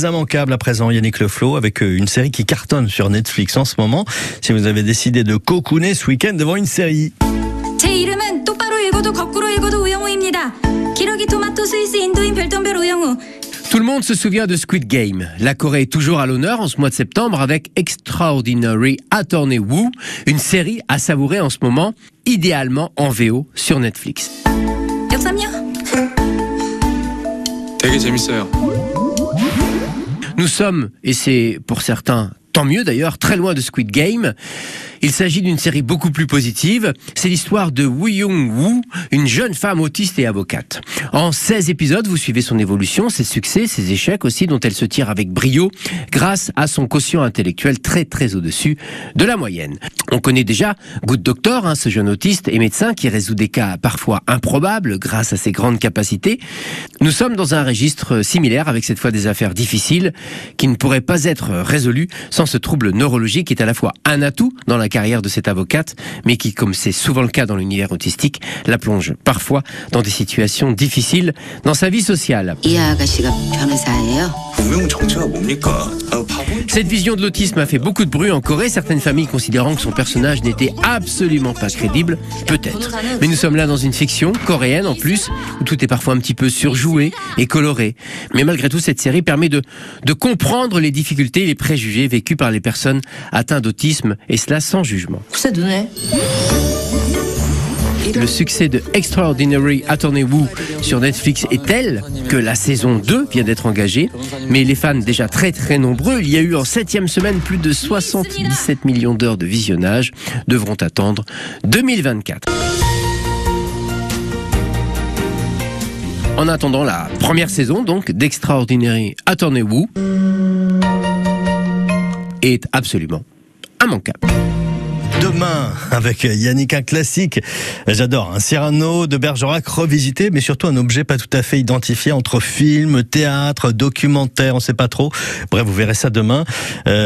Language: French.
Immanquable à présent, Yannick Leflot, avec euh, une série qui cartonne sur Netflix en ce moment. Si vous avez décidé de cocooner ce week-end devant une série. Tout le monde se souvient de Squid Game. La Corée est toujours à l'honneur en ce mois de septembre avec Extraordinary Attorney Woo, une série à savourer en ce moment, idéalement en VO sur Netflix. Nous sommes, et c'est pour certains tant mieux d'ailleurs, très loin de Squid Game. Il s'agit d'une série beaucoup plus positive. C'est l'histoire de Woo Young Woo, une jeune femme autiste et avocate. En 16 épisodes, vous suivez son évolution, ses succès, ses échecs aussi, dont elle se tire avec brio, grâce à son quotient intellectuel très très au-dessus de la moyenne. On connaît déjà Good Doctor, hein, ce jeune autiste et médecin qui résout des cas parfois improbables grâce à ses grandes capacités. Nous sommes dans un registre similaire avec cette fois des affaires difficiles qui ne pourraient pas être résolues sans ce trouble neurologique qui est à la fois un atout dans la carrière de cette avocate, mais qui, comme c'est souvent le cas dans l'univers autistique, la plonge parfois dans des situations difficiles dans sa vie sociale. Cette vision de l'autisme a fait beaucoup de bruit en Corée, certaines familles considérant que son personnage n'était absolument pas crédible, peut-être. Mais nous sommes là dans une fiction coréenne en plus, où tout est parfois un petit peu surjoué et coloré. Mais malgré tout, cette série permet de, de comprendre les difficultés et les préjugés vécus par les personnes atteintes d'autisme, et cela sans jugement. Vous le succès de Extraordinary Attorney Woo sur Netflix est tel que la saison 2 vient d'être engagée, mais les fans déjà très très nombreux, il y a eu en septième semaine plus de 77 millions d'heures de visionnage, devront attendre 2024. En attendant la première saison donc d'Extraordinary Attorney Woo est absolument immanquable. Demain, avec Yannick, un classique. J'adore. Un Cyrano de Bergerac revisité, mais surtout un objet pas tout à fait identifié entre film, théâtre, documentaire, on sait pas trop. Bref, vous verrez ça demain. Euh,